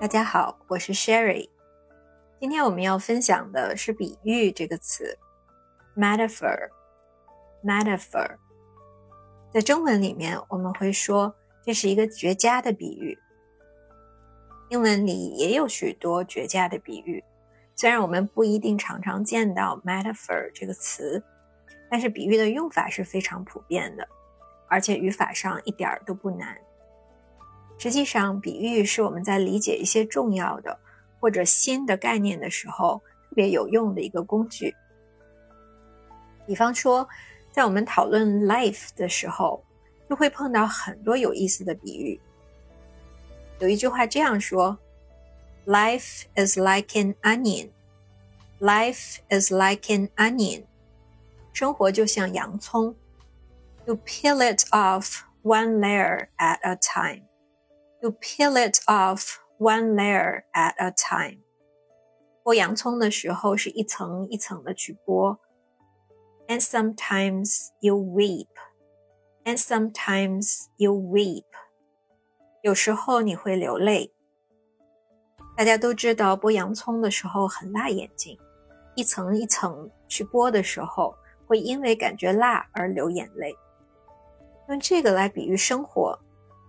大家好，我是 Sherry。今天我们要分享的是“比喻”这个词，metaphor。metaphor 在中文里面我们会说这是一个绝佳的比喻。英文里也有许多绝佳的比喻，虽然我们不一定常常见到 metaphor 这个词，但是比喻的用法是非常普遍的，而且语法上一点儿都不难。实际上，比喻是我们在理解一些重要的或者新的概念的时候特别有用的一个工具。比方说，在我们讨论 life 的时候，就会碰到很多有意思的比喻。有一句话这样说：“Life is like an onion. Life is like an onion. 生活就像洋葱，You peel it off one layer at a time.” You peel it off one layer at a time。剥洋葱的时候是一层一层的去剥。And sometimes you weep. And sometimes you weep. 有时候你会流泪。大家都知道剥洋葱的时候很辣眼睛，一层一层去剥的时候，会因为感觉辣而流眼泪。用这个来比喻生活。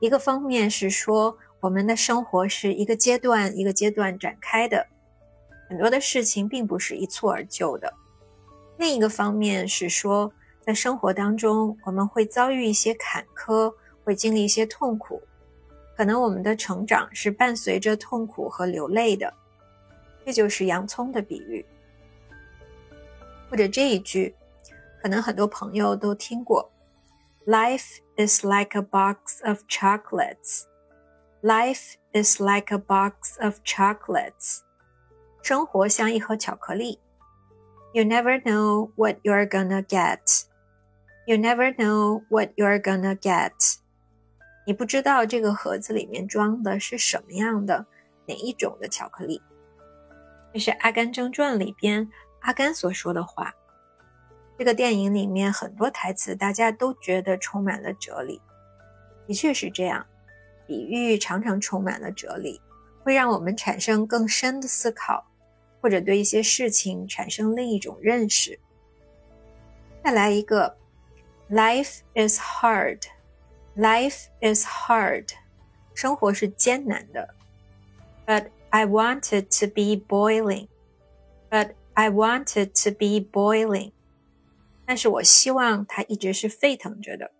一个方面是说，我们的生活是一个阶段一个阶段展开的，很多的事情并不是一蹴而就的。另一个方面是说，在生活当中，我们会遭遇一些坎坷，会经历一些痛苦，可能我们的成长是伴随着痛苦和流泪的。这就是洋葱的比喻，或者这一句，可能很多朋友都听过。Life is like a box of chocolates. Life is like a box of chocolates. 生活像一盒巧克力。You never know what you're gonna get. You never know what you're gonna get. 你不知道这个盒子里面装的是什么样的哪一种的巧克力。这是《阿甘正传》里边阿甘所说的话。 这个电影里面很多台词，大家都觉得充满了哲理。的确是这样，比喻常常充满了哲理，会让我们产生更深的思考，或者对一些事情产生另一种认识。再来一个，Life is hard. Life is hard. 生活是艰难的。But I wanted to be boiling. But I wanted to be boiling. 但是我希望它一直是沸腾着的。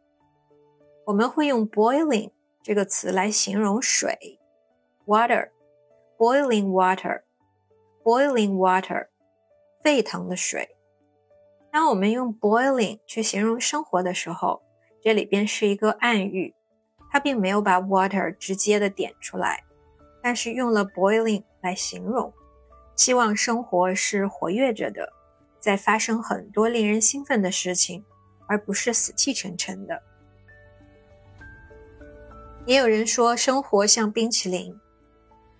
我们会用 boiling 这个词来形容水，water，boiling water，boiling water，沸腾的水。当我们用 boiling 去形容生活的时候，这里边是一个暗喻，它并没有把 water 直接的点出来，但是用了 boiling 来形容，希望生活是活跃着的。在发生很多令人兴奋的事情，而不是死气沉沉的。也有人说，生活像冰淇淋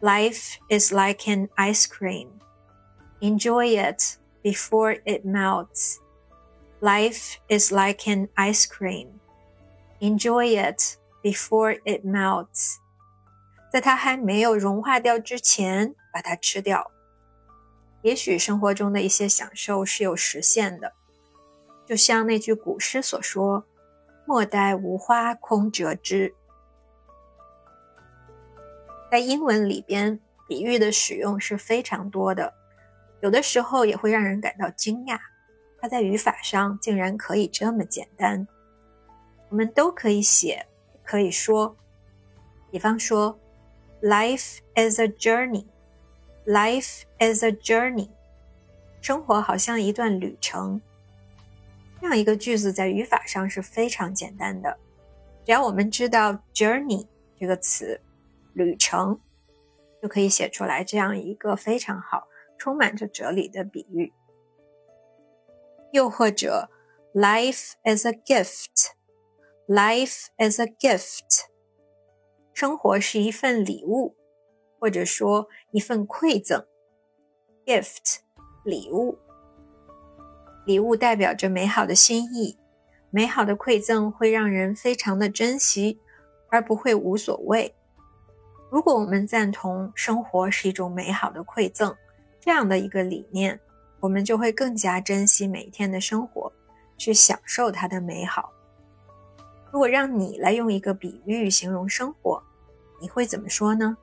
，Life is like an ice cream. Enjoy it before it melts. Life is like an ice cream. Enjoy it before it melts. 在它还没有融化掉之前，把它吃掉。也许生活中的一些享受是有实现的，就像那句古诗所说：“莫待无花空折枝。”在英文里边，比喻的使用是非常多的，有的时候也会让人感到惊讶，它在语法上竟然可以这么简单。我们都可以写，可以说，比方说：“Life is a journey。” Life is a journey，生活好像一段旅程。这样一个句子在语法上是非常简单的，只要我们知道 journey 这个词，旅程，就可以写出来这样一个非常好、充满着哲理的比喻。又或者，Life is a gift，Life is a gift，生活是一份礼物。或者说一份馈赠，gift，礼物。礼物代表着美好的心意，美好的馈赠会让人非常的珍惜，而不会无所谓。如果我们赞同生活是一种美好的馈赠这样的一个理念，我们就会更加珍惜每一天的生活，去享受它的美好。如果让你来用一个比喻形容生活，你会怎么说呢？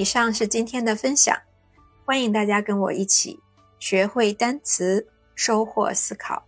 以上是今天的分享，欢迎大家跟我一起学会单词，收获思考。